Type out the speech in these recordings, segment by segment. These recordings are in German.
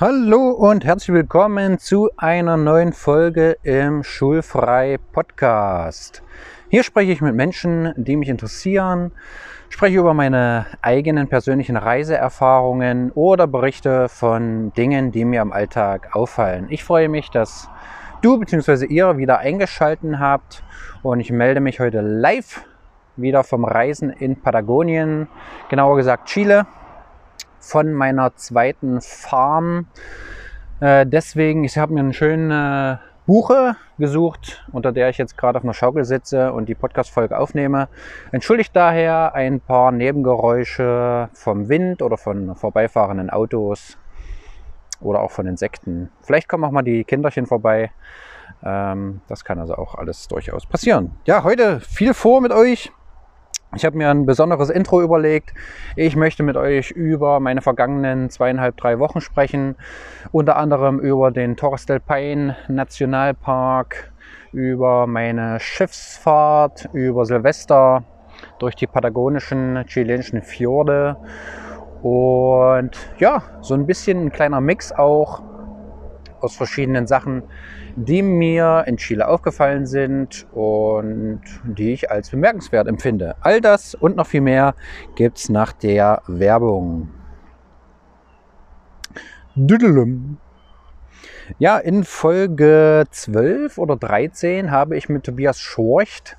Hallo und herzlich willkommen zu einer neuen Folge im Schulfrei Podcast. Hier spreche ich mit Menschen, die mich interessieren, spreche über meine eigenen persönlichen Reiseerfahrungen oder berichte von Dingen, die mir im Alltag auffallen. Ich freue mich, dass du bzw. ihr wieder eingeschalten habt und ich melde mich heute live wieder vom Reisen in Patagonien, genauer gesagt Chile von meiner zweiten Farm. Äh, deswegen, ich habe mir eine schöne Buche gesucht, unter der ich jetzt gerade auf einer Schaukel sitze und die Podcast-Folge aufnehme. Entschuldigt daher ein paar Nebengeräusche vom Wind oder von vorbeifahrenden Autos oder auch von Insekten. Vielleicht kommen auch mal die Kinderchen vorbei. Ähm, das kann also auch alles durchaus passieren. Ja, heute viel vor mit euch. Ich habe mir ein besonderes Intro überlegt. Ich möchte mit euch über meine vergangenen zweieinhalb, drei Wochen sprechen. Unter anderem über den Torres del Paine Nationalpark, über meine Schiffsfahrt, über Silvester durch die patagonischen chilenischen Fjorde. Und ja, so ein bisschen ein kleiner Mix auch aus verschiedenen Sachen, die mir in Chile aufgefallen sind und die ich als bemerkenswert empfinde. All das und noch viel mehr gibt es nach der Werbung. Düdelum. Ja, in Folge 12 oder 13 habe ich mit Tobias Schorcht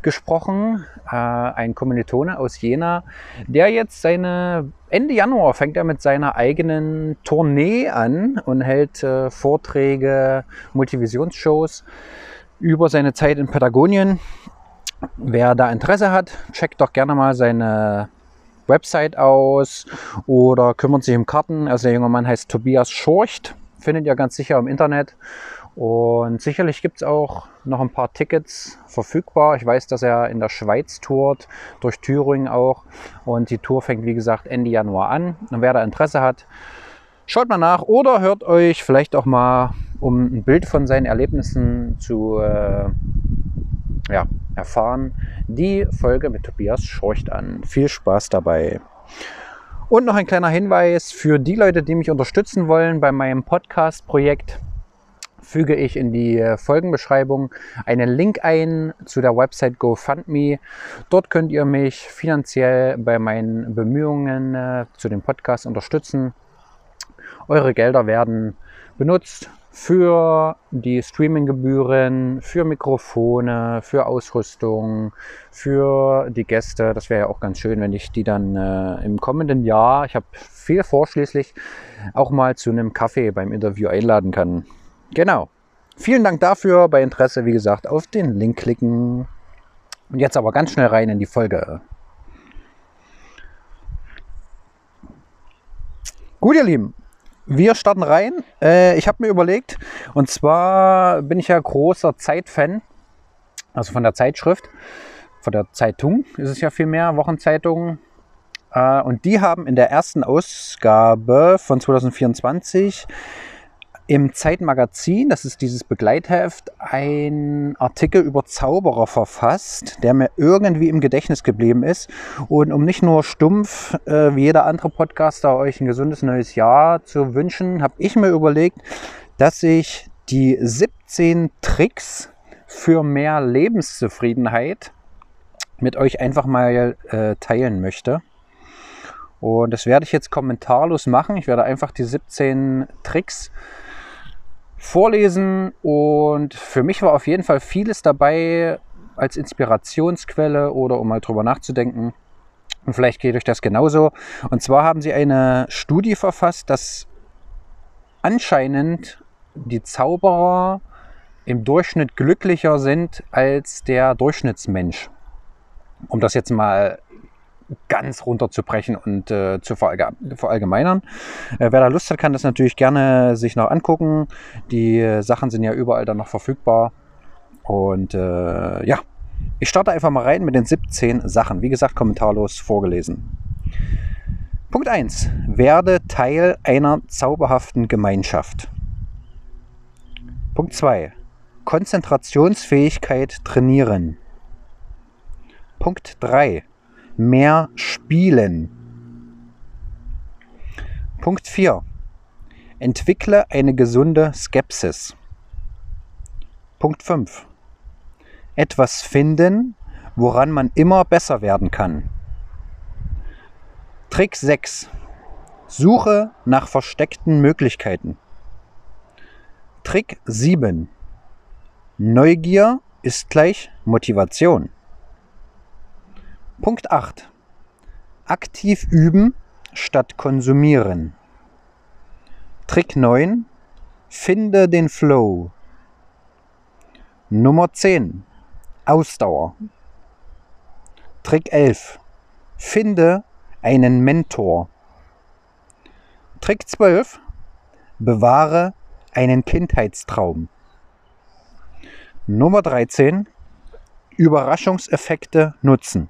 gesprochen, äh, ein Kommilitone aus Jena, der jetzt seine Ende Januar fängt er mit seiner eigenen Tournee an und hält äh, Vorträge, Multivisionsshows über seine Zeit in Patagonien. Wer da Interesse hat, checkt doch gerne mal seine Website aus oder kümmert sich um Karten. Also der junge Mann heißt Tobias Schorcht, findet ihr ganz sicher im Internet. Und sicherlich gibt es auch noch ein paar Tickets verfügbar. Ich weiß, dass er in der Schweiz tourt, durch Thüringen auch. Und die Tour fängt, wie gesagt, Ende Januar an. Und wer da Interesse hat, schaut mal nach oder hört euch vielleicht auch mal, um ein Bild von seinen Erlebnissen zu äh, ja, erfahren, die Folge mit Tobias Schorcht an. Viel Spaß dabei. Und noch ein kleiner Hinweis für die Leute, die mich unterstützen wollen bei meinem Podcast-Projekt füge ich in die äh, Folgenbeschreibung einen Link ein zu der Website GoFundMe. Dort könnt ihr mich finanziell bei meinen Bemühungen äh, zu dem Podcast unterstützen. Eure Gelder werden benutzt für die Streaminggebühren, für Mikrofone, für Ausrüstung, für die Gäste. Das wäre ja auch ganz schön, wenn ich die dann äh, im kommenden Jahr, ich habe viel vorschließlich, auch mal zu einem Kaffee beim Interview einladen kann. Genau. Vielen Dank dafür. Bei Interesse, wie gesagt, auf den Link klicken. Und jetzt aber ganz schnell rein in die Folge. Gut, ihr Lieben, wir starten rein. Äh, ich habe mir überlegt, und zwar bin ich ja großer Zeitfan, also von der Zeitschrift, von der Zeitung ist es ja viel mehr, Wochenzeitung. Äh, und die haben in der ersten Ausgabe von 2024 im Zeitmagazin, das ist dieses Begleitheft, ein Artikel über Zauberer verfasst, der mir irgendwie im Gedächtnis geblieben ist. Und um nicht nur stumpf äh, wie jeder andere Podcaster euch ein gesundes neues Jahr zu wünschen, habe ich mir überlegt, dass ich die 17 Tricks für mehr Lebenszufriedenheit mit euch einfach mal äh, teilen möchte. Und das werde ich jetzt kommentarlos machen. Ich werde einfach die 17 Tricks vorlesen und für mich war auf jeden Fall vieles dabei als Inspirationsquelle oder um mal drüber nachzudenken. Und vielleicht geht euch das genauso. Und zwar haben sie eine Studie verfasst, dass anscheinend die Zauberer im Durchschnitt glücklicher sind als der Durchschnittsmensch. Um das jetzt mal ganz runterzubrechen und äh, zu verallgemeinern. Äh, wer da Lust hat, kann das natürlich gerne sich noch angucken. Die äh, Sachen sind ja überall dann noch verfügbar. Und äh, ja, ich starte einfach mal rein mit den 17 Sachen. Wie gesagt, kommentarlos vorgelesen. Punkt 1. Werde Teil einer zauberhaften Gemeinschaft. Punkt 2. Konzentrationsfähigkeit trainieren. Punkt 3 mehr spielen. Punkt 4. Entwickle eine gesunde Skepsis. Punkt 5. Etwas finden, woran man immer besser werden kann. Trick 6. Suche nach versteckten Möglichkeiten. Trick 7. Neugier ist gleich Motivation. Punkt 8. Aktiv üben statt konsumieren. Trick 9. Finde den Flow. Nummer 10. Ausdauer. Trick 11. Finde einen Mentor. Trick 12. Bewahre einen Kindheitstraum. Nummer 13. Überraschungseffekte nutzen.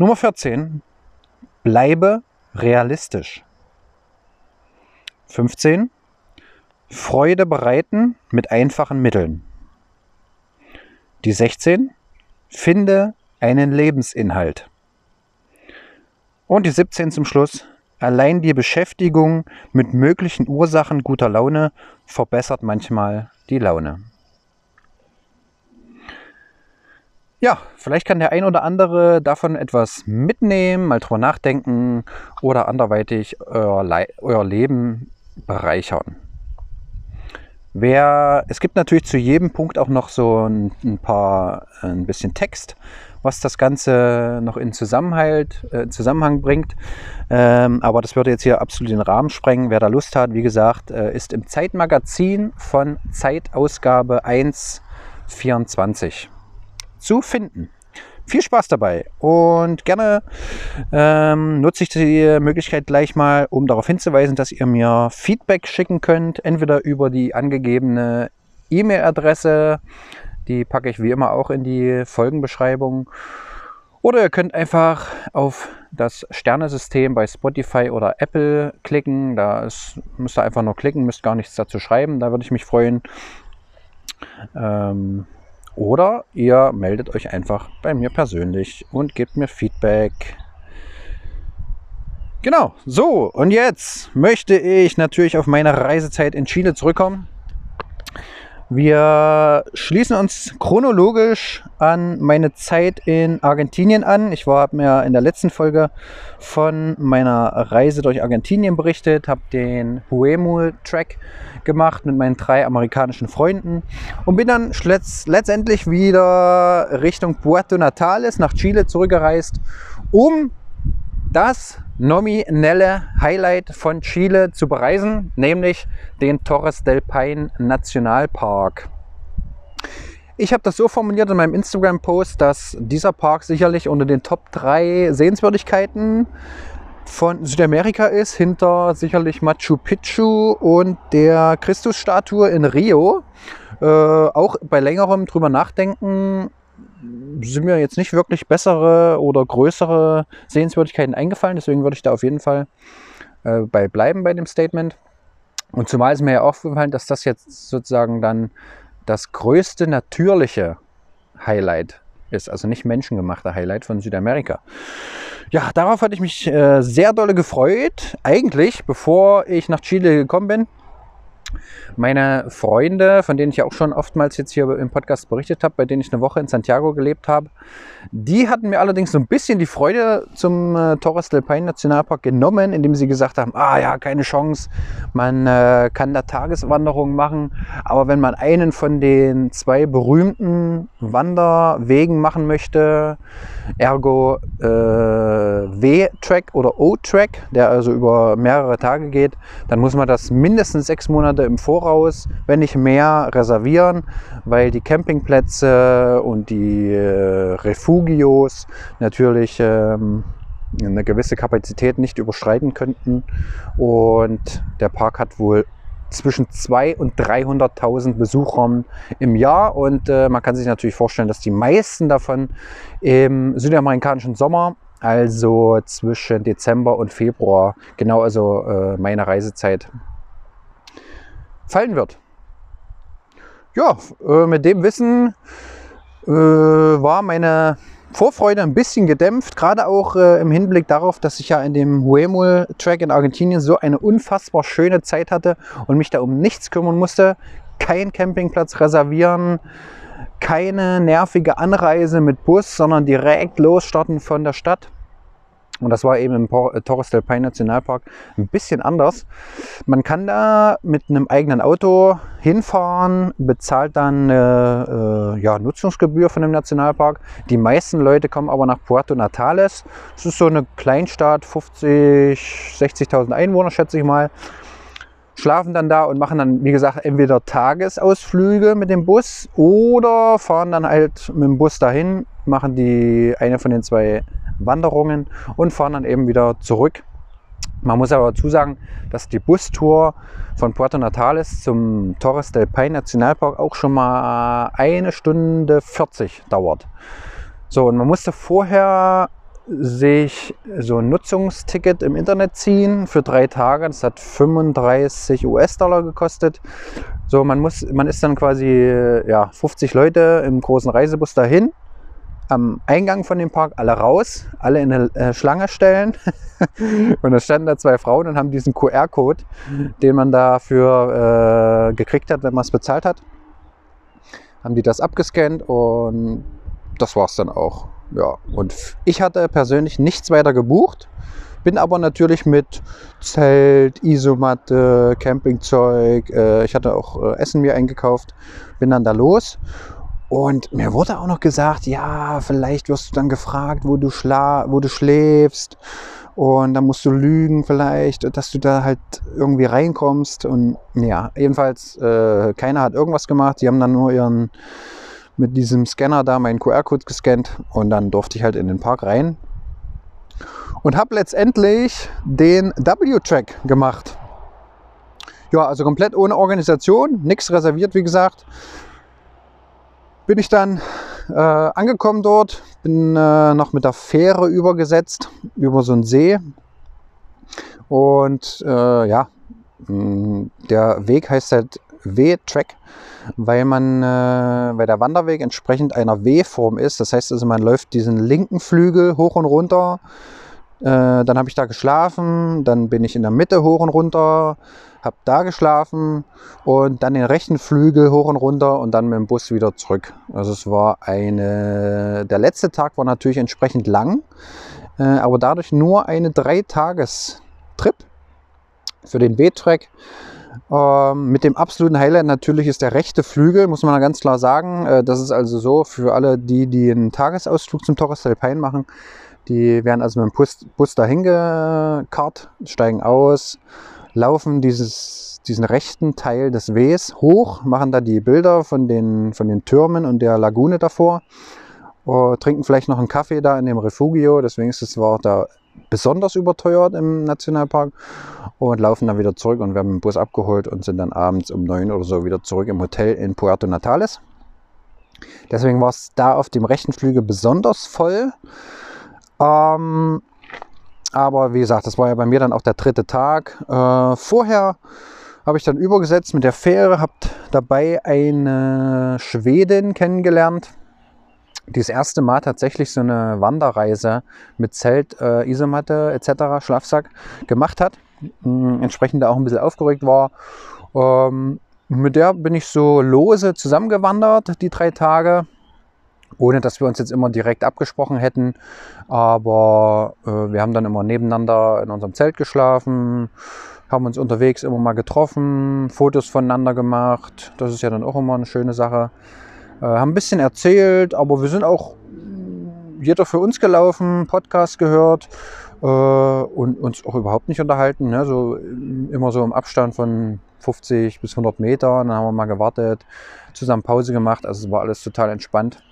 Nummer 14. Bleibe realistisch. 15. Freude bereiten mit einfachen Mitteln. Die 16. Finde einen Lebensinhalt. Und die 17 zum Schluss. Allein die Beschäftigung mit möglichen Ursachen guter Laune verbessert manchmal die Laune. Ja, vielleicht kann der ein oder andere davon etwas mitnehmen, mal drüber nachdenken oder anderweitig euer, euer Leben bereichern. Wer, es gibt natürlich zu jedem Punkt auch noch so ein, ein paar, ein bisschen Text, was das Ganze noch in Zusammenhalt, äh, Zusammenhang bringt. Ähm, aber das würde jetzt hier absolut den Rahmen sprengen. Wer da Lust hat, wie gesagt, äh, ist im Zeitmagazin von Zeitausgabe 1.24 zu finden. Viel Spaß dabei und gerne ähm, nutze ich die Möglichkeit gleich mal, um darauf hinzuweisen, dass ihr mir Feedback schicken könnt, entweder über die angegebene E-Mail-Adresse, die packe ich wie immer auch in die Folgenbeschreibung, oder ihr könnt einfach auf das Sternesystem bei Spotify oder Apple klicken. Da ist, müsst ihr einfach nur klicken, müsst gar nichts dazu schreiben. Da würde ich mich freuen. Ähm, oder ihr meldet euch einfach bei mir persönlich und gebt mir Feedback. Genau, so und jetzt möchte ich natürlich auf meine Reisezeit in Chile zurückkommen. Wir schließen uns chronologisch an meine Zeit in Argentinien an. Ich habe mir in der letzten Folge von meiner Reise durch Argentinien berichtet, habe den Huemul-Track gemacht mit meinen drei amerikanischen Freunden und bin dann letztendlich wieder Richtung Puerto Natales nach Chile zurückgereist, um das nominelle Highlight von Chile zu bereisen, nämlich den Torres del Paine Nationalpark. Ich habe das so formuliert in meinem Instagram-Post, dass dieser Park sicherlich unter den Top 3 Sehenswürdigkeiten von Südamerika ist, hinter sicherlich Machu Picchu und der Christusstatue in Rio. Äh, auch bei längerem drüber nachdenken sind mir jetzt nicht wirklich bessere oder größere Sehenswürdigkeiten eingefallen. Deswegen würde ich da auf jeden Fall äh, bei bleiben bei dem Statement. Und zumal ist mir ja aufgefallen, dass das jetzt sozusagen dann das größte natürliche Highlight ist, also nicht menschengemachte Highlight von Südamerika. Ja, darauf hatte ich mich äh, sehr dolle gefreut. Eigentlich, bevor ich nach Chile gekommen bin, meine Freunde, von denen ich auch schon oftmals jetzt hier im Podcast berichtet habe, bei denen ich eine Woche in Santiago gelebt habe, die hatten mir allerdings so ein bisschen die Freude zum äh, Torres del Paine Nationalpark genommen, indem sie gesagt haben, ah ja, keine Chance, man äh, kann da Tageswanderungen machen, aber wenn man einen von den zwei berühmten Wanderwegen machen möchte, ergo äh, W-Track oder O-Track, der also über mehrere Tage geht, dann muss man das mindestens sechs Monate im Voraus, wenn nicht mehr, reservieren, weil die Campingplätze und die äh, Refugios natürlich ähm, eine gewisse Kapazität nicht überschreiten könnten. Und der Park hat wohl zwischen 200.000 und 300.000 Besuchern im Jahr. Und äh, man kann sich natürlich vorstellen, dass die meisten davon im südamerikanischen Sommer, also zwischen Dezember und Februar, genau also äh, meine Reisezeit, fallen wird. Ja, äh, mit dem Wissen äh, war meine Vorfreude ein bisschen gedämpft, gerade auch äh, im Hinblick darauf, dass ich ja in dem Huemul-Track in Argentinien so eine unfassbar schöne Zeit hatte und mich da um nichts kümmern musste. Kein Campingplatz reservieren, keine nervige Anreise mit Bus, sondern direkt losstarten von der Stadt. Und das war eben im äh, Torres del Paine Nationalpark ein bisschen anders. Man kann da mit einem eigenen Auto hinfahren, bezahlt dann eine äh, ja, Nutzungsgebühr von dem Nationalpark. Die meisten Leute kommen aber nach Puerto Natales. Das ist so eine Kleinstadt, 50, 60.000 Einwohner schätze ich mal schlafen dann da und machen dann, wie gesagt, entweder Tagesausflüge mit dem Bus oder fahren dann halt mit dem Bus dahin, machen die eine von den zwei Wanderungen und fahren dann eben wieder zurück. Man muss aber dazu sagen, dass die Bustour von Puerto Natales zum Torres del Paine Nationalpark auch schon mal eine Stunde 40 dauert. So, und man musste vorher sich so ein Nutzungsticket im Internet ziehen für drei Tage. Das hat 35 US-Dollar gekostet. So, man muss, man ist dann quasi ja, 50 Leute im großen Reisebus dahin. Am Eingang von dem Park alle raus, alle in eine äh, Schlange stellen. und da standen da zwei Frauen und haben diesen QR-Code, den man dafür äh, gekriegt hat, wenn man es bezahlt hat. Haben die das abgescannt und das war es dann auch. Ja, und ich hatte persönlich nichts weiter gebucht, bin aber natürlich mit Zelt, Isomatte, Campingzeug, äh, ich hatte auch äh, Essen mir eingekauft, bin dann da los. Und mir wurde auch noch gesagt, ja, vielleicht wirst du dann gefragt, wo du, schla wo du schläfst. Und dann musst du lügen vielleicht, dass du da halt irgendwie reinkommst. Und ja, jedenfalls, äh, keiner hat irgendwas gemacht. Die haben dann nur ihren mit diesem Scanner da meinen QR-Code gescannt und dann durfte ich halt in den Park rein und habe letztendlich den W-Track gemacht. Ja, also komplett ohne Organisation, nichts reserviert, wie gesagt. Bin ich dann äh, angekommen dort, bin äh, noch mit der Fähre übergesetzt über so einen See. Und äh, ja, der Weg heißt halt W-Track weil äh, weil der Wanderweg entsprechend einer W-Form ist. Das heißt also, man läuft diesen linken Flügel hoch und runter. Äh, dann habe ich da geschlafen, dann bin ich in der Mitte hoch und runter, habe da geschlafen und dann den rechten Flügel hoch und runter und dann mit dem Bus wieder zurück. Also es war eine, der letzte Tag war natürlich entsprechend lang, äh, aber dadurch nur eine Dreitagestrip für den W-Track. Ähm, mit dem absoluten Highlight natürlich ist der rechte Flügel, muss man ganz klar sagen. Äh, das ist also so für alle, die, die einen Tagesausflug zum Torres del Paine machen. Die werden also mit dem Bus, Bus dahin gekarrt, steigen aus, laufen dieses, diesen rechten Teil des Wees hoch, machen da die Bilder von den, von den Türmen und der Lagune davor, uh, trinken vielleicht noch einen Kaffee da in dem Refugio, deswegen ist es war da besonders überteuert im Nationalpark und laufen dann wieder zurück und werden mit dem Bus abgeholt und sind dann abends um neun oder so wieder zurück im Hotel in Puerto Natales. Deswegen war es da auf dem rechten Flügel besonders voll. Ähm, aber wie gesagt, das war ja bei mir dann auch der dritte Tag. Äh, vorher habe ich dann übergesetzt mit der Fähre, habe dabei eine Schwedin kennengelernt, die das erste Mal tatsächlich so eine Wanderreise mit Zelt, äh, Isomatte etc., Schlafsack gemacht hat. Äh, entsprechend auch ein bisschen aufgeregt war. Ähm, mit der bin ich so lose zusammengewandert, die drei Tage, ohne dass wir uns jetzt immer direkt abgesprochen hätten. Aber äh, wir haben dann immer nebeneinander in unserem Zelt geschlafen, haben uns unterwegs immer mal getroffen, Fotos voneinander gemacht. Das ist ja dann auch immer eine schöne Sache. Äh, haben ein bisschen erzählt, aber wir sind auch jeder für uns gelaufen, Podcast gehört äh, und uns auch überhaupt nicht unterhalten. Ne? So immer so im Abstand von 50 bis 100 Meter. Dann haben wir mal gewartet, zusammen Pause gemacht. Also es war alles total entspannt.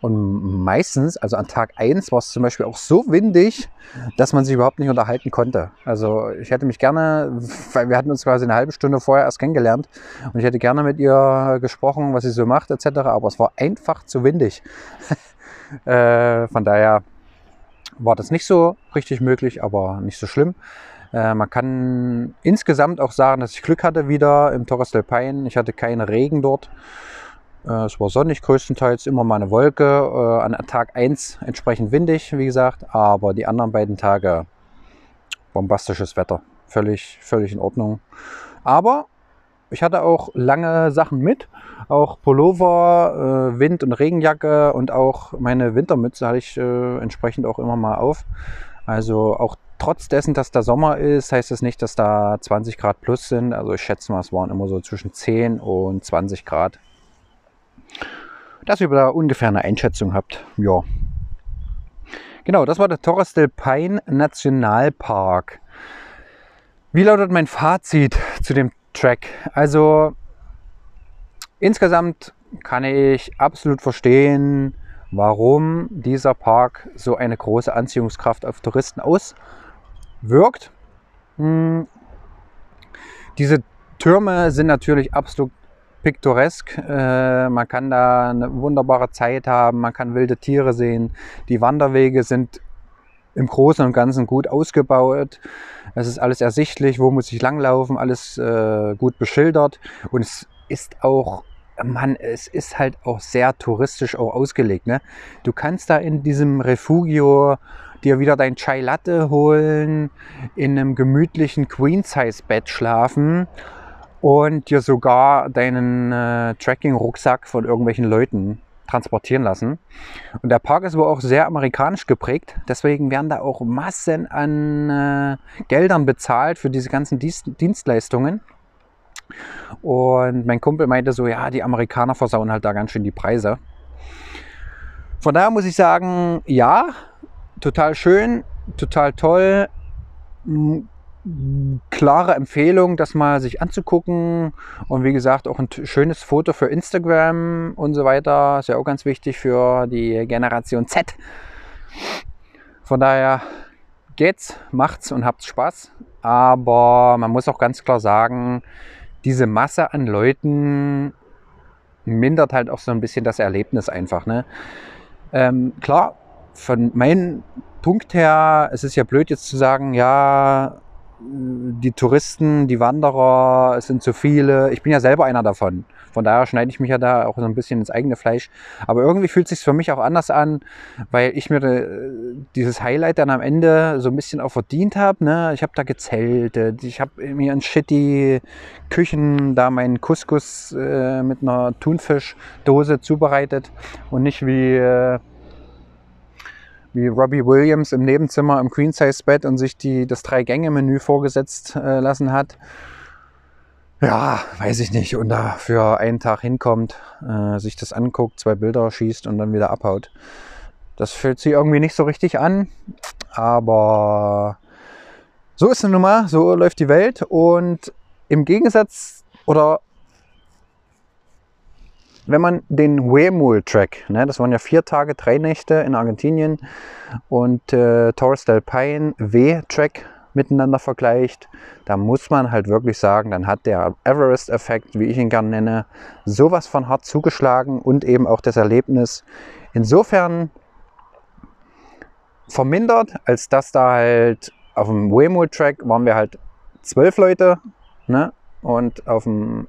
Und meistens, also an Tag 1 war es zum Beispiel auch so windig, dass man sich überhaupt nicht unterhalten konnte. Also ich hätte mich gerne, weil wir hatten uns quasi eine halbe Stunde vorher erst kennengelernt und ich hätte gerne mit ihr gesprochen, was sie so macht etc. Aber es war einfach zu windig. äh, von daher war das nicht so richtig möglich, aber nicht so schlimm. Äh, man kann insgesamt auch sagen, dass ich Glück hatte wieder im Torres del Paine. Ich hatte keinen Regen dort. Äh, es war sonnig größtenteils, immer mal eine Wolke. Äh, an Tag 1 entsprechend windig, wie gesagt. Aber die anderen beiden Tage bombastisches Wetter. Völlig, völlig in Ordnung. Aber ich hatte auch lange Sachen mit. Auch Pullover, äh, Wind- und Regenjacke und auch meine Wintermütze hatte ich entsprechend auch immer mal auf. Also auch trotz dessen, dass da Sommer ist, heißt das nicht, dass da 20 Grad plus sind. Also ich schätze mal, es waren immer so zwischen 10 und 20 Grad. Dass ihr da ungefähr eine Einschätzung habt. Ja. Genau, das war der Torres del Paine Nationalpark. Wie lautet mein Fazit zu dem Track? Also insgesamt kann ich absolut verstehen, warum dieser Park so eine große Anziehungskraft auf Touristen auswirkt. Hm. Diese Türme sind natürlich absolut piktoresk. Äh, man kann da eine wunderbare Zeit haben, man kann wilde Tiere sehen. Die Wanderwege sind im Großen und Ganzen gut ausgebaut. Es ist alles ersichtlich, wo muss ich langlaufen, alles äh, gut beschildert. Und es ist auch Mann, es ist halt auch sehr touristisch auch ausgelegt. Ne? Du kannst da in diesem Refugio dir wieder dein Chai Latte holen, in einem gemütlichen Queen-Size-Bett schlafen und dir sogar deinen äh, Tracking-Rucksack von irgendwelchen Leuten transportieren lassen. Und der Park ist wohl auch sehr amerikanisch geprägt. Deswegen werden da auch Massen an äh, Geldern bezahlt für diese ganzen Dienstleistungen. Und mein Kumpel meinte so, ja, die Amerikaner versauen halt da ganz schön die Preise. Von daher muss ich sagen, ja, total schön, total toll. Klare Empfehlung, das mal sich anzugucken. Und wie gesagt, auch ein schönes Foto für Instagram und so weiter. Ist ja auch ganz wichtig für die Generation Z. Von daher geht's, macht's und habt Spaß. Aber man muss auch ganz klar sagen, diese Masse an Leuten mindert halt auch so ein bisschen das Erlebnis einfach. Ne? Ähm, klar, von meinem Punkt her, es ist ja blöd jetzt zu sagen, ja, die Touristen, die Wanderer, es sind zu viele. Ich bin ja selber einer davon. Von daher schneide ich mich ja da auch so ein bisschen ins eigene Fleisch. Aber irgendwie fühlt es sich für mich auch anders an, weil ich mir äh, dieses Highlight dann am Ende so ein bisschen auch verdient habe. Ne? Ich habe da gezeltet, ich habe mir in shitty Küchen da meinen Couscous äh, mit einer Thunfischdose zubereitet und nicht wie äh, wie Robbie Williams im Nebenzimmer im Queen-Size-Bett und sich die, das Drei-Gänge-Menü vorgesetzt äh, lassen hat. Ja, weiß ich nicht, und da für einen Tag hinkommt, äh, sich das anguckt, zwei Bilder schießt und dann wieder abhaut. Das fühlt sich irgendwie nicht so richtig an, aber so ist es nun mal, so läuft die Welt. Und im Gegensatz oder wenn man den Huemul-Track, ne, das waren ja vier Tage, drei Nächte in Argentinien und äh, Torres del Paine W-Track miteinander vergleicht, da muss man halt wirklich sagen, dann hat der Everest-Effekt, wie ich ihn gerne nenne, sowas von hart zugeschlagen und eben auch das Erlebnis insofern vermindert, als dass da halt auf dem Waymo-Track waren wir halt zwölf Leute ne? und auf dem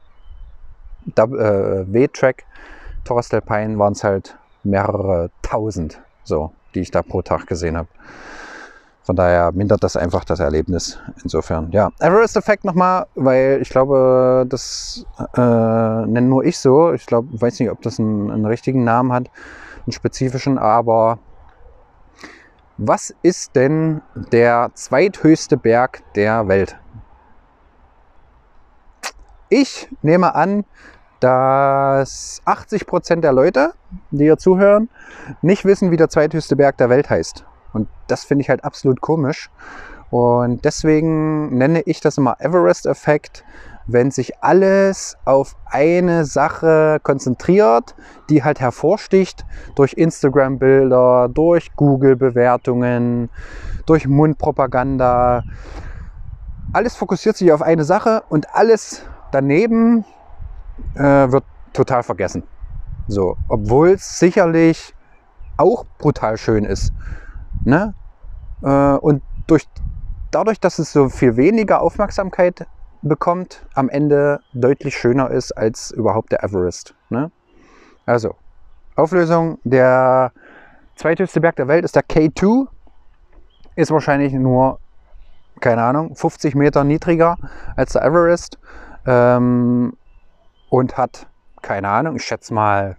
W-Track Torres del Paine waren es halt mehrere tausend, so, die ich da pro Tag gesehen habe. Von daher mindert das einfach das Erlebnis. Insofern, ja. Everest-Effekt nochmal, weil ich glaube, das äh, nenne nur ich so. Ich glaube, weiß nicht, ob das einen, einen richtigen Namen hat, einen spezifischen, aber was ist denn der zweithöchste Berg der Welt? Ich nehme an, dass 80 Prozent der Leute, die hier zuhören, nicht wissen, wie der zweithöchste Berg der Welt heißt. Und das finde ich halt absolut komisch. Und deswegen nenne ich das immer Everest-Effekt, wenn sich alles auf eine Sache konzentriert, die halt hervorsticht durch Instagram-Bilder, durch Google-Bewertungen, durch Mundpropaganda. Alles fokussiert sich auf eine Sache und alles daneben äh, wird total vergessen. So, obwohl es sicherlich auch brutal schön ist. Ne? Äh, und durch, dadurch, dass es so viel weniger Aufmerksamkeit bekommt, am Ende deutlich schöner ist als überhaupt der Everest. Ne? Also, Auflösung, der zweithöchste Berg der Welt ist der K2. Ist wahrscheinlich nur, keine Ahnung, 50 Meter niedriger als der Everest. Ähm, und hat, keine Ahnung, ich schätze mal,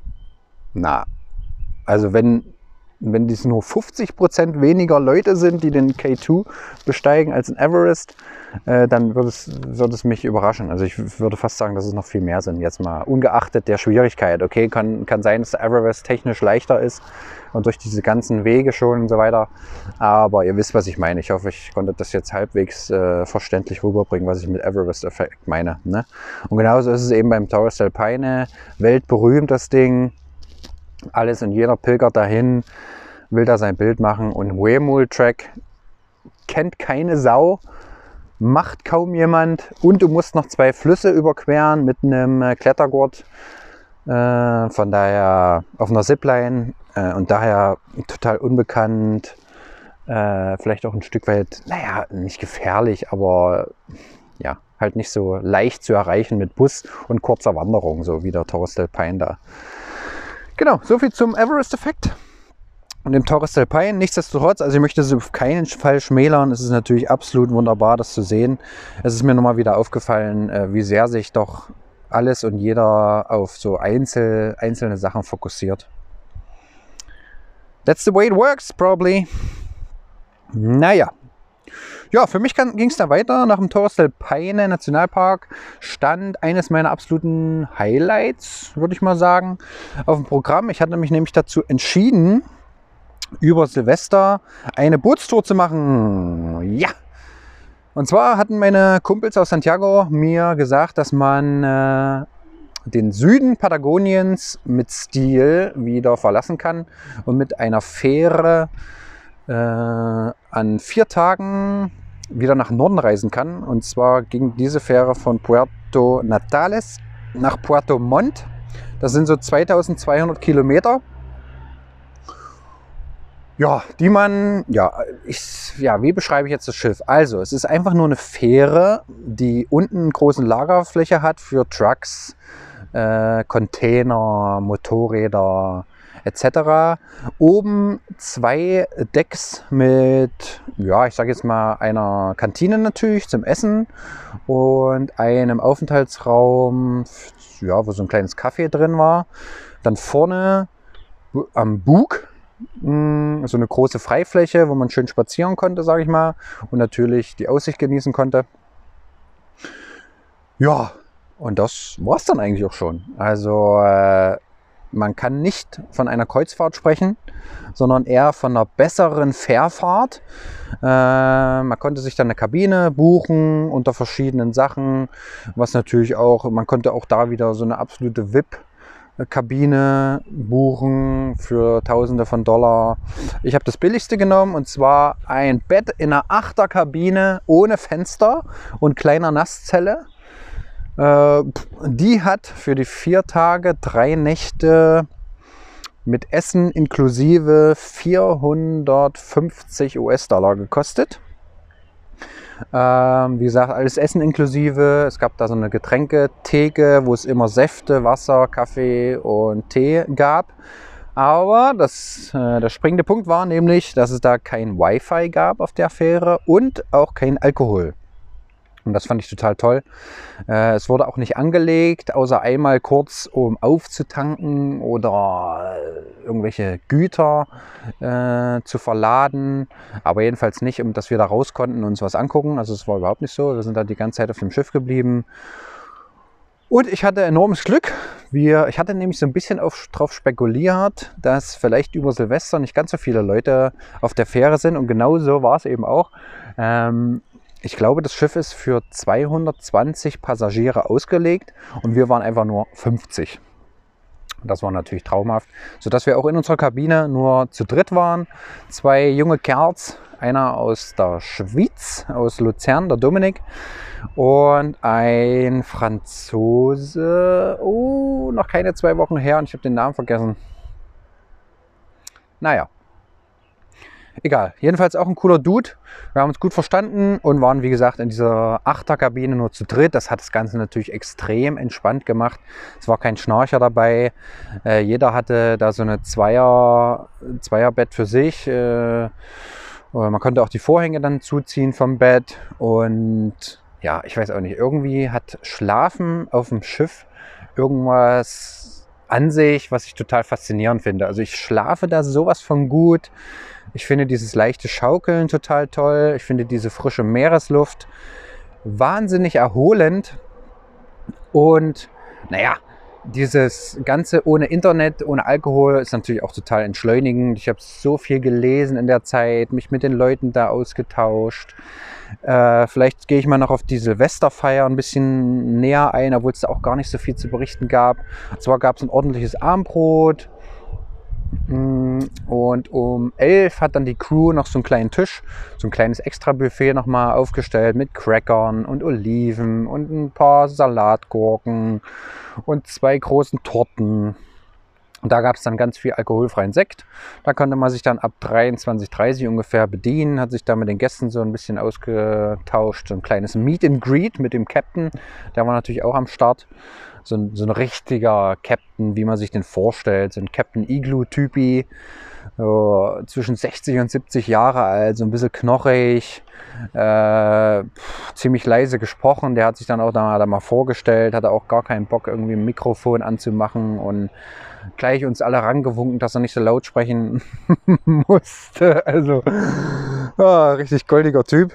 na, also wenn wenn dies nur 50 Prozent weniger Leute sind, die den K2 besteigen als ein Everest, äh, dann würde es, würde es mich überraschen. Also ich würde fast sagen, dass es noch viel mehr sind. Jetzt mal ungeachtet der Schwierigkeit. Okay, kann, kann sein, dass der Everest technisch leichter ist und durch diese ganzen Wege schon und so weiter. Aber ihr wisst, was ich meine. Ich hoffe, ich konnte das jetzt halbwegs äh, verständlich rüberbringen, was ich mit Everest-Effekt meine. Ne? Und genauso ist es eben beim Taurus Alpine. Weltberühmt das Ding alles und jeder pilgert dahin, will da sein Bild machen und Wemul Track kennt keine Sau, macht kaum jemand und du musst noch zwei Flüsse überqueren mit einem äh, Klettergurt. Äh, von daher auf einer Zipline äh, und daher total unbekannt. Äh, vielleicht auch ein Stück weit, naja, nicht gefährlich, aber ja, halt nicht so leicht zu erreichen mit Bus und kurzer Wanderung, so wie der Taurus del Paine da. Genau, soviel zum Everest-Effekt und dem Torres del Paine. Nichtsdestotrotz, also ich möchte es auf keinen Fall schmälern. Es ist natürlich absolut wunderbar, das zu sehen. Es ist mir nochmal wieder aufgefallen, äh, wie sehr sich doch alles und jeder auf so einzel, einzelne Sachen fokussiert. That's the way it works, probably. Naja, ja, für mich ging es da weiter. Nach dem Torres del Paine Nationalpark stand eines meiner absoluten Highlights, würde ich mal sagen, auf dem Programm. Ich hatte mich nämlich dazu entschieden, über Silvester eine Bootstour zu machen. Ja! Und zwar hatten meine Kumpels aus Santiago mir gesagt, dass man äh, den Süden Patagoniens mit Stil wieder verlassen kann und mit einer Fähre äh, an vier Tagen wieder nach Norden reisen kann. Und zwar ging diese Fähre von Puerto Natales nach Puerto Montt. Das sind so 2200 Kilometer. Ja, die man, ja, ich, ja, wie beschreibe ich jetzt das Schiff? Also, es ist einfach nur eine Fähre, die unten eine große Lagerfläche hat für Trucks, äh, Container, Motorräder, etc. Oben zwei Decks mit, ja, ich sage jetzt mal einer Kantine natürlich zum Essen und einem Aufenthaltsraum, ja, wo so ein kleines Café drin war. Dann vorne am Bug hm, so eine große Freifläche, wo man schön spazieren konnte, sage ich mal, und natürlich die Aussicht genießen konnte. Ja, und das war es dann eigentlich auch schon. Also äh, man kann nicht von einer Kreuzfahrt sprechen, sondern eher von einer besseren Fährfahrt. Äh, man konnte sich dann eine Kabine buchen unter verschiedenen Sachen, was natürlich auch, man konnte auch da wieder so eine absolute VIP Kabine buchen für Tausende von Dollar. Ich habe das billigste genommen und zwar ein Bett in einer Achterkabine ohne Fenster und kleiner Nasszelle die hat für die vier Tage, drei Nächte mit Essen inklusive 450 US-Dollar gekostet. Ähm, wie gesagt, alles Essen inklusive. Es gab da so eine Getränketheke, wo es immer Säfte, Wasser, Kaffee und Tee gab. Aber das, äh, der springende Punkt war nämlich, dass es da kein Wi-Fi gab auf der Fähre und auch kein Alkohol. Und das fand ich total toll. Äh, es wurde auch nicht angelegt, außer einmal kurz, um aufzutanken oder äh, irgendwelche Güter äh, zu verladen. Aber jedenfalls nicht, um dass wir da raus konnten und uns was angucken. Also es war überhaupt nicht so. Wir sind da die ganze Zeit auf dem Schiff geblieben. Und ich hatte enormes Glück. Wir, ich hatte nämlich so ein bisschen darauf spekuliert, dass vielleicht über Silvester nicht ganz so viele Leute auf der Fähre sind. Und genau so war es eben auch. Ähm, ich glaube, das Schiff ist für 220 Passagiere ausgelegt und wir waren einfach nur 50. Das war natürlich traumhaft, sodass wir auch in unserer Kabine nur zu dritt waren. Zwei junge Kerls, einer aus der Schweiz, aus Luzern, der Dominik, und ein Franzose, oh, noch keine zwei Wochen her und ich habe den Namen vergessen. Naja, egal. Jedenfalls auch ein cooler Dude. Wir haben uns gut verstanden und waren, wie gesagt, in dieser Achterkabine nur zu dritt. Das hat das Ganze natürlich extrem entspannt gemacht. Es war kein Schnarcher dabei. Äh, jeder hatte da so eine Zweier, Zweierbett für sich. Äh, man konnte auch die Vorhänge dann zuziehen vom Bett. Und ja, ich weiß auch nicht, irgendwie hat Schlafen auf dem Schiff irgendwas an sich, was ich total faszinierend finde. Also ich schlafe da sowas von gut. Ich finde dieses leichte Schaukeln total toll. Ich finde diese frische Meeresluft wahnsinnig erholend. Und naja, dieses Ganze ohne Internet, ohne Alkohol ist natürlich auch total entschleunigend. Ich habe so viel gelesen in der Zeit, mich mit den Leuten da ausgetauscht. Äh, vielleicht gehe ich mal noch auf die Silvesterfeier ein bisschen näher ein, obwohl es da auch gar nicht so viel zu berichten gab. Und zwar gab es ein ordentliches Armbrot, Mm, und um 11 hat dann die Crew noch so einen kleinen Tisch, so ein kleines Extra-Buffet nochmal aufgestellt mit Crackern und Oliven und ein paar Salatgurken und zwei großen Torten. Und da gab es dann ganz viel alkoholfreien Sekt. Da konnte man sich dann ab 23, 30 ungefähr bedienen, hat sich da mit den Gästen so ein bisschen ausgetauscht. So ein kleines Meet and Greet mit dem Captain, der war natürlich auch am Start so ein, so ein richtiger Captain, wie man sich den vorstellt, so ein Captain Igloo-Typi, so zwischen 60 und 70 Jahre alt, so ein bisschen knochig, äh, pff, ziemlich leise gesprochen. Der hat sich dann auch da, da mal vorgestellt, hatte auch gar keinen Bock, irgendwie ein Mikrofon anzumachen und gleich uns alle rangewunken, dass er nicht so laut sprechen musste. Also, ah, richtig goldiger Typ.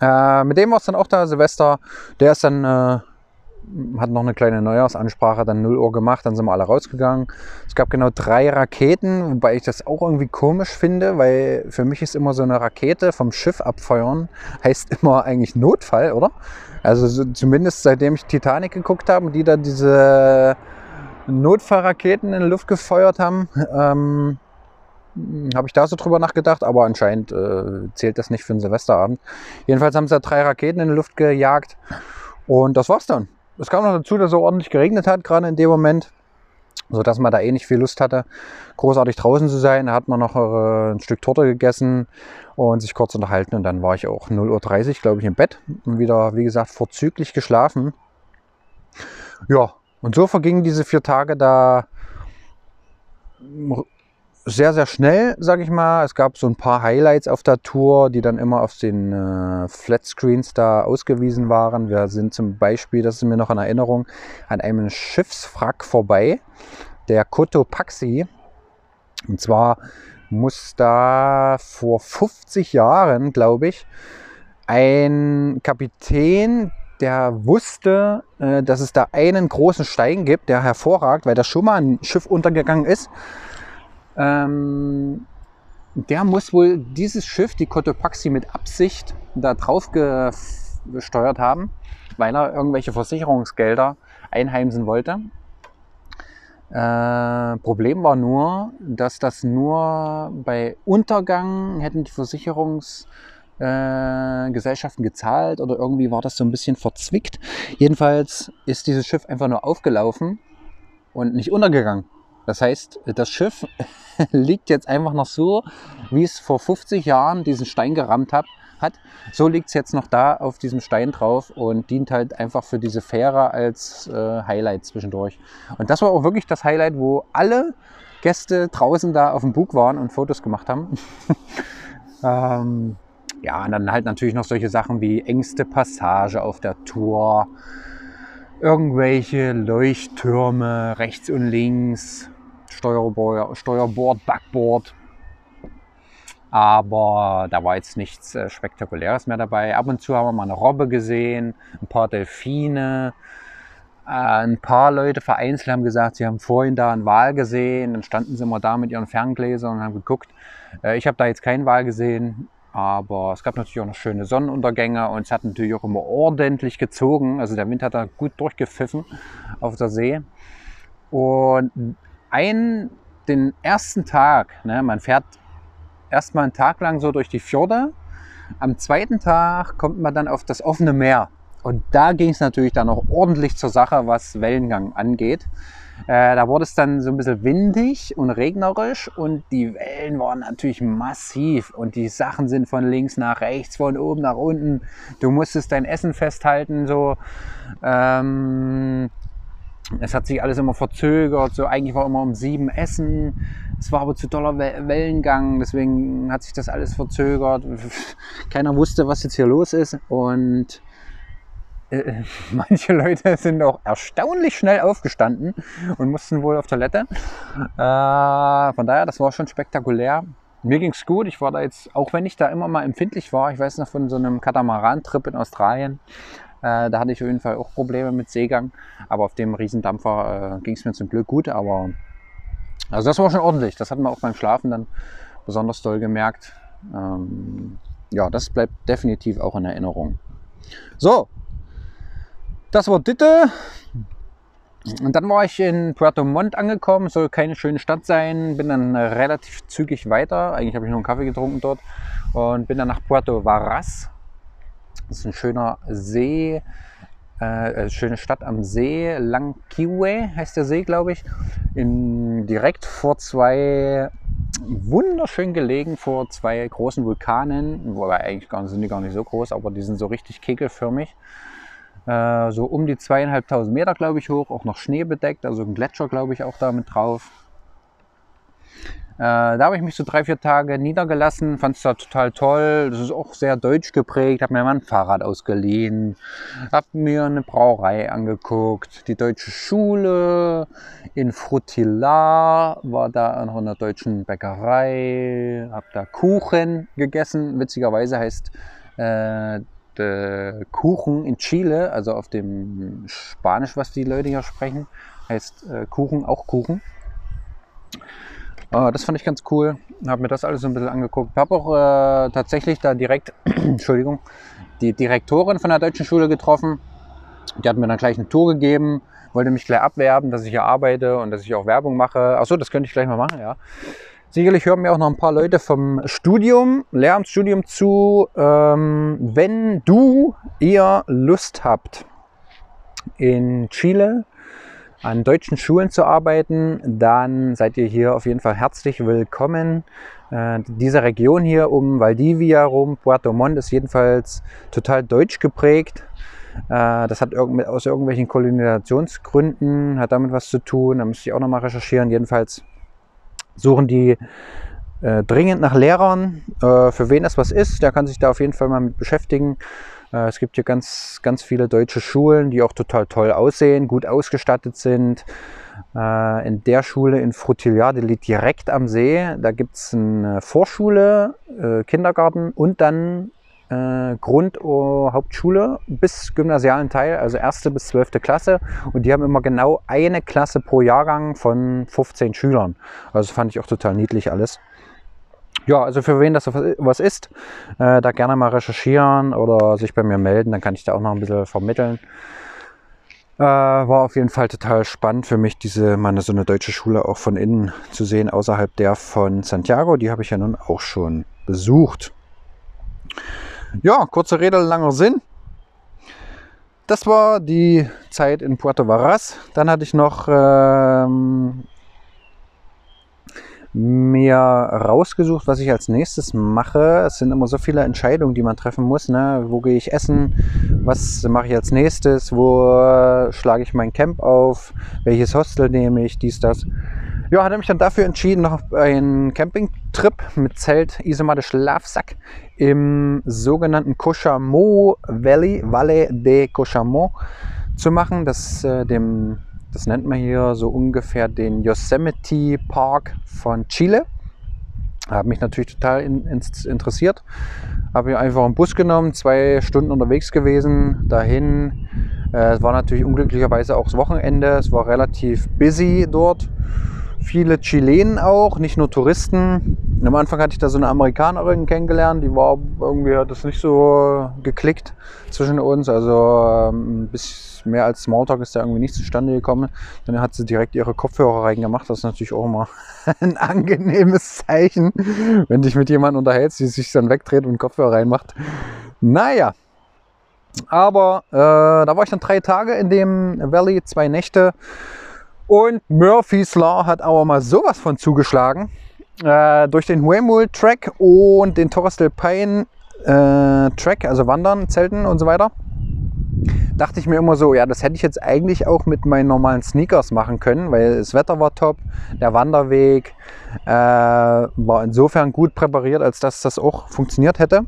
Äh, mit dem war es dann auch da, Silvester. Der ist dann äh, hat noch eine kleine Neujahrsansprache, dann 0 Uhr gemacht, dann sind wir alle rausgegangen. Es gab genau drei Raketen, wobei ich das auch irgendwie komisch finde, weil für mich ist immer so eine Rakete vom Schiff abfeuern, heißt immer eigentlich Notfall, oder? Also so, zumindest seitdem ich Titanic geguckt habe und die da diese Notfallraketen in die Luft gefeuert haben, ähm, habe ich da so drüber nachgedacht, aber anscheinend äh, zählt das nicht für einen Silvesterabend. Jedenfalls haben sie da drei Raketen in die Luft gejagt und das war's dann. Es kam noch dazu, dass es so ordentlich geregnet hat, gerade in dem Moment, sodass man da eh nicht viel Lust hatte, großartig draußen zu sein. Da hat man noch äh, ein Stück Torte gegessen und sich kurz unterhalten. Und dann war ich auch 0.30 Uhr, glaube ich, im Bett und wieder, wie gesagt, vorzüglich geschlafen. Ja, und so vergingen diese vier Tage da sehr, sehr schnell, sage ich mal. Es gab so ein paar Highlights auf der Tour, die dann immer auf den äh, Flatscreens da ausgewiesen waren. Wir sind zum Beispiel, das ist mir noch in Erinnerung, an einem Schiffswrack vorbei, der Cotopaxi. Und zwar muss da vor 50 Jahren, glaube ich, ein Kapitän, der wusste, äh, dass es da einen großen Stein gibt, der hervorragt, weil da schon mal ein Schiff untergegangen ist ähm, der muss wohl dieses Schiff, die Cotopaxi, mit Absicht da drauf gesteuert haben, weil er irgendwelche Versicherungsgelder einheimsen wollte. Äh, Problem war nur, dass das nur bei Untergang hätten die Versicherungsgesellschaften äh, gezahlt oder irgendwie war das so ein bisschen verzwickt. Jedenfalls ist dieses Schiff einfach nur aufgelaufen und nicht untergegangen. Das heißt, das Schiff liegt jetzt einfach noch so, wie es vor 50 Jahren diesen Stein gerammt hat. hat. So liegt es jetzt noch da auf diesem Stein drauf und dient halt einfach für diese Fähre als äh, Highlight zwischendurch. Und das war auch wirklich das Highlight, wo alle Gäste draußen da auf dem Bug waren und Fotos gemacht haben. ähm, ja, und dann halt natürlich noch solche Sachen wie engste Passage auf der Tour, irgendwelche Leuchttürme rechts und links, Steuerbord, Steuerbord Backboard. Aber da war jetzt nichts äh, Spektakuläres mehr dabei. Ab und zu haben wir mal eine Robbe gesehen, ein paar Delfine. Äh, ein paar Leute vereinzelt haben gesagt, sie haben vorhin da einen Wal gesehen. Dann standen sie immer da mit ihren Ferngläsern und haben geguckt. Äh, ich habe da jetzt keinen Wal gesehen. Aber es gab natürlich auch noch schöne Sonnenuntergänge und es hat natürlich auch immer ordentlich gezogen. Also der Wind hat da gut durchgepfiffen auf der See. Und ein, den ersten Tag, ne, man fährt erstmal einen Tag lang so durch die Fjorde. Am zweiten Tag kommt man dann auf das offene Meer. Und da ging es natürlich dann auch ordentlich zur Sache, was Wellengang angeht. Äh, da wurde es dann so ein bisschen windig und regnerisch und die Wellen waren natürlich massiv und die Sachen sind von links nach rechts, von oben nach unten. Du musstest dein Essen festhalten, so. Ähm, es hat sich alles immer verzögert, so eigentlich war immer um sieben Essen. Es war aber zu doller Wellengang, deswegen hat sich das alles verzögert. Keiner wusste, was jetzt hier los ist und äh, manche Leute sind auch erstaunlich schnell aufgestanden und mussten wohl auf Toilette. Äh, von daher, das war schon spektakulär. Mir ging es gut. Ich war da jetzt, auch wenn ich da immer mal empfindlich war, ich weiß noch von so einem Katamaran-Trip in Australien, äh, da hatte ich auf jeden Fall auch Probleme mit Seegang. Aber auf dem Riesendampfer äh, ging es mir zum Glück gut. Aber also das war schon ordentlich. Das hat man auch beim Schlafen dann besonders doll gemerkt. Ähm, ja, das bleibt definitiv auch in Erinnerung. So, das war Ditte. Und dann war ich in Puerto Montt angekommen, soll keine schöne Stadt sein, bin dann relativ zügig weiter. Eigentlich habe ich nur einen Kaffee getrunken dort und bin dann nach Puerto Varas. Das ist ein schöner See, äh, äh schöne Stadt am See. Lanquiwe heißt der See, glaube ich. In, direkt vor zwei, wunderschön gelegen vor zwei großen Vulkanen. Wobei eigentlich sind die gar nicht so groß, aber die sind so richtig kegelförmig. Äh, so um die zweieinhalbtausend Meter, glaube ich, hoch, auch noch Schnee bedeckt, also ein Gletscher, glaube ich, auch da mit drauf. Äh, da habe ich mich so drei, vier Tage niedergelassen, fand es da total toll. Das ist auch sehr deutsch geprägt. Habe mir mal ein Fahrrad ausgeliehen, habe mir eine Brauerei angeguckt, die deutsche Schule in Frutillar, war da noch in der deutschen Bäckerei, habe da Kuchen gegessen. Witzigerweise heißt äh, äh, Kuchen in Chile, also auf dem Spanisch, was die Leute hier sprechen, heißt äh, Kuchen auch Kuchen. Äh, das fand ich ganz cool. Habe mir das alles so ein bisschen angeguckt. Habe auch äh, tatsächlich da direkt, Entschuldigung, die Direktorin von der deutschen Schule getroffen. Die hat mir dann gleich eine Tour gegeben, wollte mich gleich abwerben, dass ich hier arbeite und dass ich auch Werbung mache. Achso, das könnte ich gleich mal machen, ja. Sicherlich hören mir auch noch ein paar Leute vom Studium, Lehramtsstudium zu. Ähm, wenn du ihr Lust habt, in Chile an deutschen Schulen zu arbeiten, dann seid ihr hier auf jeden Fall herzlich willkommen. Äh, diese Region hier um Valdivia rum, Puerto Montt, ist jedenfalls total deutsch geprägt. Äh, das hat aus irgendwelchen Kolonisationsgründen, hat damit was zu tun. Da müsste ich auch nochmal recherchieren. Jedenfalls suchen die äh, dringend nach Lehrern. Äh, für wen das was ist, der kann sich da auf jeden Fall mal mit beschäftigen. Äh, es gibt hier ganz, ganz viele deutsche Schulen, die auch total toll aussehen, gut ausgestattet sind. Äh, in der Schule in Frutillar, die liegt direkt am See, da gibt es eine Vorschule, äh, Kindergarten und dann äh, Grund- und Hauptschule bis gymnasialen Teil, also erste bis zwölfte Klasse. Und die haben immer genau eine Klasse pro Jahrgang von 15 Schülern. Also fand ich auch total niedlich alles. Ja, also für wen das was ist, äh, da gerne mal recherchieren oder sich bei mir melden, dann kann ich da auch noch ein bisschen vermitteln. Äh, war auf jeden Fall total spannend für mich, diese meine so eine deutsche Schule auch von innen zu sehen, außerhalb der von Santiago. Die habe ich ja nun auch schon besucht. Ja, kurze Rede, langer Sinn. Das war die Zeit in Puerto Varas. Dann hatte ich noch ähm, mir rausgesucht, was ich als nächstes mache. Es sind immer so viele Entscheidungen, die man treffen muss. Ne? Wo gehe ich essen? Was mache ich als nächstes? Wo schlage ich mein Camp auf? Welches Hostel nehme ich? Dies, das. Ja, hatte mich dann dafür entschieden, noch einen Campingtrip mit Zelt, Isomatte, Schlafsack im sogenannten Cochamo Valley, Valle de Cochamo zu machen. Das, äh, dem, das nennt man hier so ungefähr den Yosemite Park von Chile. Hat mich natürlich total in, in, interessiert. Habe einfach einen Bus genommen, zwei Stunden unterwegs gewesen, dahin. Äh, es war natürlich unglücklicherweise auch das Wochenende. Es war relativ busy dort viele Chilenen auch, nicht nur Touristen. Am Anfang hatte ich da so eine Amerikanerin kennengelernt, die war irgendwie, hat das nicht so geklickt zwischen uns. Also ähm, ein bisschen mehr als Smalltalk ist da irgendwie nicht zustande gekommen. Dann hat sie direkt ihre Kopfhörer reingemacht. Das ist natürlich auch immer ein angenehmes Zeichen, wenn dich mit jemandem unterhältst, die sich dann wegdreht und Kopfhörer reinmacht. Naja, aber äh, da war ich dann drei Tage in dem Valley, zwei Nächte. Und Murphy's Law hat aber mal sowas von zugeschlagen. Äh, durch den Huemul Track und den Torres del Paine äh, Track, also Wandern, Zelten und so weiter, dachte ich mir immer so, ja, das hätte ich jetzt eigentlich auch mit meinen normalen Sneakers machen können, weil das Wetter war top, der Wanderweg äh, war insofern gut präpariert, als dass das auch funktioniert hätte.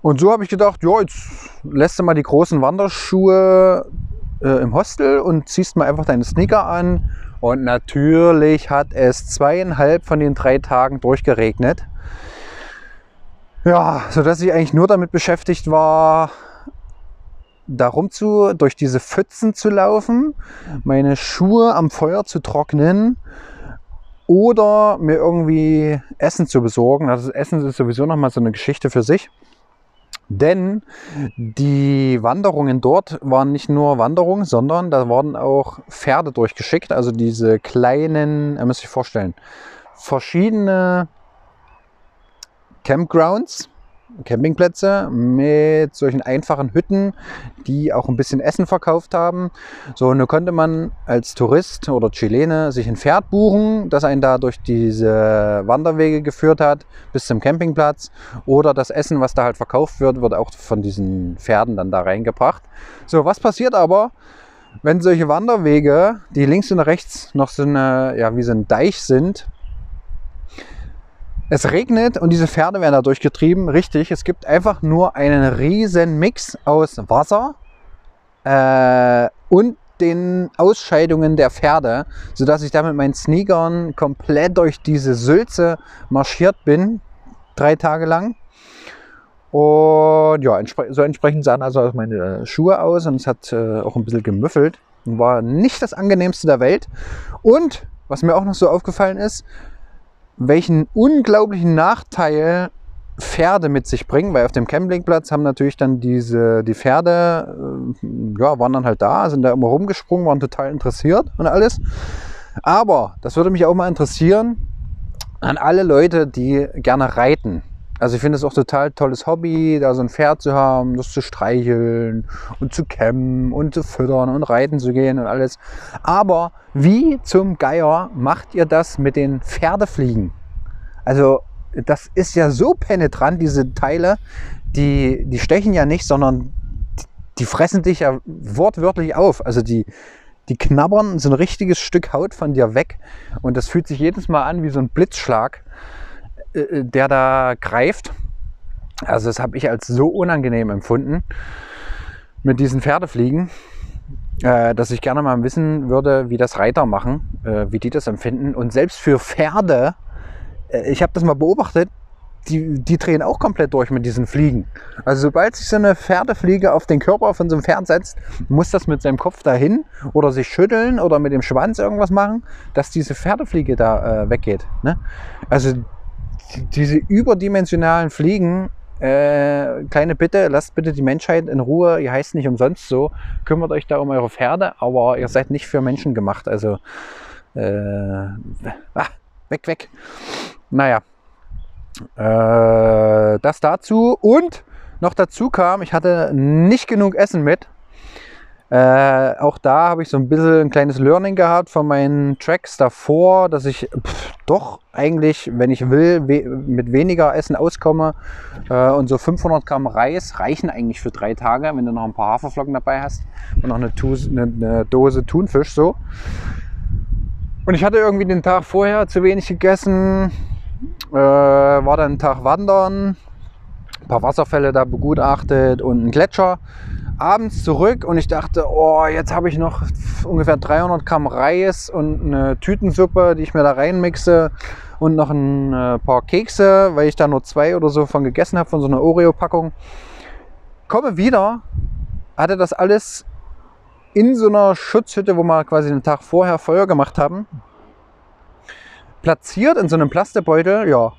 Und so habe ich gedacht, ja, jetzt lässt du mal die großen Wanderschuhe äh, im Hostel und ziehst mal einfach deine Sneaker an. Und natürlich hat es zweieinhalb von den drei Tagen durchgeregnet. Ja, sodass ich eigentlich nur damit beschäftigt war, darum zu, durch diese Pfützen zu laufen, meine Schuhe am Feuer zu trocknen oder mir irgendwie Essen zu besorgen. Also Essen ist sowieso nochmal so eine Geschichte für sich. Denn die Wanderungen dort waren nicht nur Wanderungen, sondern da wurden auch Pferde durchgeschickt. Also diese kleinen, ihr müsst euch vorstellen, verschiedene Campgrounds, Campingplätze mit solchen einfachen Hütten, die auch ein bisschen Essen verkauft haben. So, und da konnte man als Tourist oder Chilene sich ein Pferd buchen, das einen da durch diese Wanderwege geführt hat bis zum Campingplatz. Oder das Essen, was da halt verkauft wird, wird auch von diesen Pferden dann da reingebracht. So, was passiert aber, wenn solche Wanderwege, die links und rechts noch so eine, ja, wie so ein Deich sind, es regnet und diese Pferde werden da durchgetrieben. Richtig, es gibt einfach nur einen riesen Mix aus Wasser äh, und den Ausscheidungen der Pferde, sodass ich da mit meinen Sneakern komplett durch diese Sülze marschiert bin, drei Tage lang. Und ja, so entsprechend sahen also meine Schuhe aus und es hat äh, auch ein bisschen gemüffelt und war nicht das angenehmste der Welt. Und was mir auch noch so aufgefallen ist, welchen unglaublichen Nachteil Pferde mit sich bringen, weil auf dem Campingplatz haben natürlich dann diese, die Pferde, äh, ja, waren dann halt da, sind da immer rumgesprungen, waren total interessiert und alles. Aber das würde mich auch mal interessieren an alle Leute, die gerne reiten. Also ich finde es auch total tolles Hobby, da so ein Pferd zu haben, das zu streicheln und zu kämmen und zu füttern und reiten zu gehen und alles. Aber wie zum Geier macht ihr das mit den Pferdefliegen? Also das ist ja so penetrant, diese Teile, die, die stechen ja nicht, sondern die fressen dich ja wortwörtlich auf. Also die, die knabbern so ein richtiges Stück Haut von dir weg und das fühlt sich jedes Mal an wie so ein Blitzschlag. Äh, äh, der da greift. Also das habe ich als so unangenehm empfunden mit diesen Pferdefliegen, äh, dass ich gerne mal wissen würde, wie das Reiter machen, wie die das empfinden. Und selbst für Pferde, ich habe das mal beobachtet, die, die drehen auch komplett durch mit diesen Fliegen. Also sobald sich so eine Pferdefliege auf den Körper von so einem Pferd setzt, muss das mit seinem Kopf dahin oder sich schütteln oder mit dem Schwanz irgendwas machen, dass diese Pferdefliege da äh, weggeht. Ne? Also diese überdimensionalen Fliegen, äh, kleine Bitte, lasst bitte die Menschheit in Ruhe. Ihr heißt nicht umsonst so. Kümmert euch da um eure Pferde, aber ihr seid nicht für Menschen gemacht. Also, äh, ah, weg, weg. Naja, äh, das dazu. Und noch dazu kam, ich hatte nicht genug Essen mit. Äh, auch da habe ich so ein bisschen ein kleines Learning gehabt von meinen Tracks davor, dass ich pff, doch eigentlich, wenn ich will, we mit weniger Essen auskomme. Äh, und so 500 Gramm Reis reichen eigentlich für drei Tage, wenn du noch ein paar Haferflocken dabei hast und noch eine, eine, eine Dose Thunfisch so. Und ich hatte irgendwie den Tag vorher zu wenig gegessen, äh, war dann einen Tag wandern, ein paar Wasserfälle da begutachtet und einen Gletscher abends zurück und ich dachte, oh, jetzt habe ich noch ungefähr 300 Gramm Reis und eine Tütensuppe, die ich mir da reinmixe und noch ein äh, paar Kekse, weil ich da nur zwei oder so von gegessen habe, von so einer Oreo-Packung. Komme wieder, hatte das alles in so einer Schutzhütte, wo wir quasi den Tag vorher Feuer gemacht haben, platziert in so einem Plastikbeutel. Ja,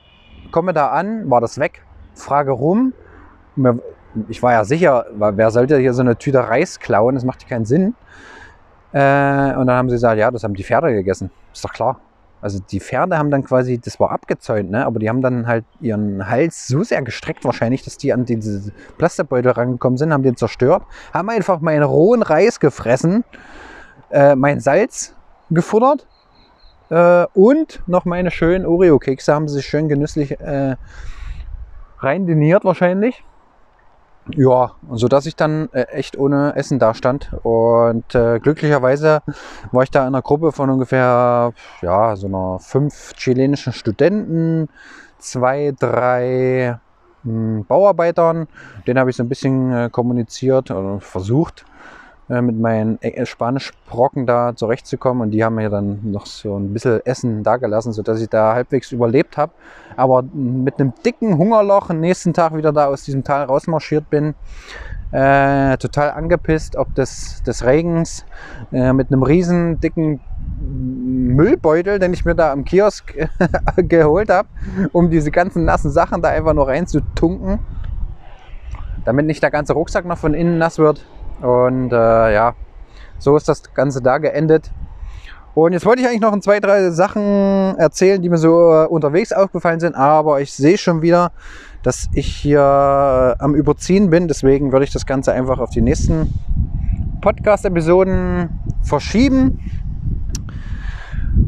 komme da an, war das weg, frage rum ich war ja sicher, wer sollte hier so eine Tüte Reis klauen? Das macht ja keinen Sinn. Äh, und dann haben sie gesagt, ja, das haben die Pferde gegessen. Ist doch klar. Also die Pferde haben dann quasi, das war abgezäunt, ne? aber die haben dann halt ihren Hals so sehr gestreckt wahrscheinlich, dass die an diese Plastikbeutel rangekommen sind, haben den zerstört, haben einfach meinen rohen Reis gefressen äh, mein Salz gefuttert äh, und noch meine schönen Oreo-Kekse haben sie schön genüsslich äh, reindiniert wahrscheinlich. Ja, so dass ich dann äh, echt ohne Essen da stand. Und äh, glücklicherweise war ich da in einer Gruppe von ungefähr, ja, so einer fünf chilenischen Studenten, zwei, drei mh, hm, Bauarbeitern. Den habe ich so ein bisschen äh, kommuniziert oder versucht äh, mit meinen äh, Spanischbrocken da zurechtzukommen. Und die haben mir dann noch so ein bisschen Essen dagelassen, sodass ich da halbwegs überlebt habe. Aber mit einem dicken Hungerloch am nächsten Tag wieder da aus diesem Tal rausmarschiert bin. Äh, total angepisst, ob des, des Regens, äh, mit einem riesen dicken Müllbeutel, den ich mir da am Kiosk geholt habe, um diese ganzen nassen Sachen da einfach nur reinzutunken, damit nicht der ganze Rucksack noch von innen nass wird. Und äh, ja, so ist das Ganze da geendet. Und jetzt wollte ich eigentlich noch zwei, drei Sachen erzählen, die mir so äh, unterwegs aufgefallen sind, aber ich sehe schon wieder, dass ich hier äh, am Überziehen bin. Deswegen würde ich das Ganze einfach auf die nächsten Podcast-Episoden verschieben.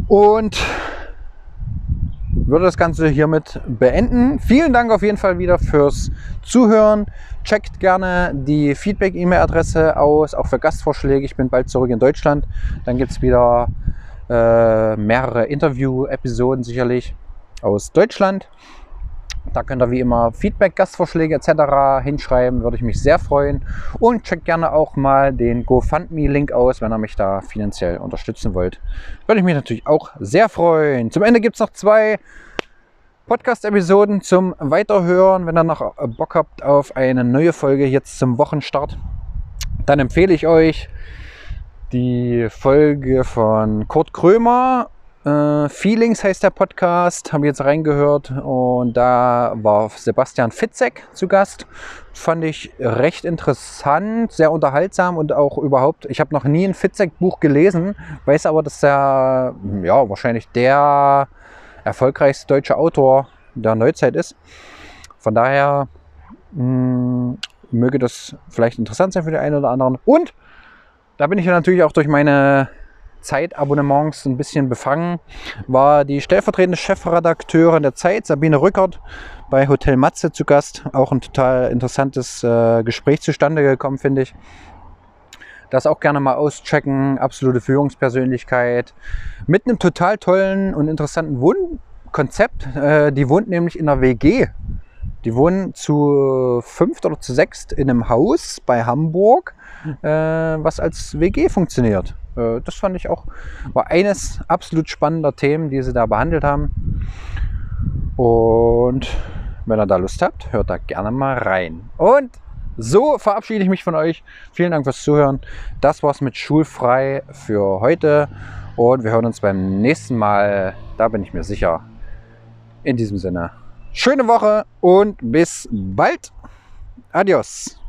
Und würde das Ganze hiermit beenden. Vielen Dank auf jeden Fall wieder fürs Zuhören. Checkt gerne die Feedback-E-Mail-Adresse aus, auch für Gastvorschläge. Ich bin bald zurück in Deutschland. Dann gibt es wieder äh, mehrere Interview-Episoden sicherlich aus Deutschland. Da könnt ihr wie immer Feedback, Gastvorschläge etc. hinschreiben, würde ich mich sehr freuen. Und checkt gerne auch mal den GoFundMe-Link aus, wenn ihr mich da finanziell unterstützen wollt. Würde ich mich natürlich auch sehr freuen. Zum Ende gibt es noch zwei Podcast-Episoden zum Weiterhören. Wenn ihr noch Bock habt auf eine neue Folge jetzt zum Wochenstart, dann empfehle ich euch die Folge von Kurt Krömer äh, Feelings heißt der Podcast, habe ich jetzt reingehört und da war Sebastian Fitzek zu Gast. Fand ich recht interessant, sehr unterhaltsam und auch überhaupt, ich habe noch nie ein Fitzek-Buch gelesen, weiß aber, dass er ja, wahrscheinlich der erfolgreichste deutsche Autor der Neuzeit ist. Von daher mh, hm, möge das vielleicht interessant sein für den einen oder anderen. Und da bin ich natürlich auch durch meine Zeitabonnements ein bisschen befangen, war die stellvertretende Chefredakteurin der Zeit, Sabine Rückert, bei Hotel Matze zu Gast. Auch ein total interessantes äh, Gespräch zustande gekommen, finde ich. Das auch gerne mal auschecken. Absolute Führungspersönlichkeit mit einem total tollen und interessanten Wohnkonzept. Äh, die wohnt nämlich in einer WG. Die wohnen zu fünft oder zu sechst in einem Haus bei Hamburg, äh, was als WG funktioniert. Äh, das fand ich auch, war eines absolut spannender Themen, die sie da behandelt haben. Und wenn ihr da Lust habt, hört da gerne mal rein. Und so verabschiede ich mich von euch. Vielen Dank fürs Zuhören. Das war's mit Schulfrei für heute. Und wir hören uns beim nächsten Mal. Da bin ich mir sicher. In diesem Sinne, schöne Woche und bis bald. Adios.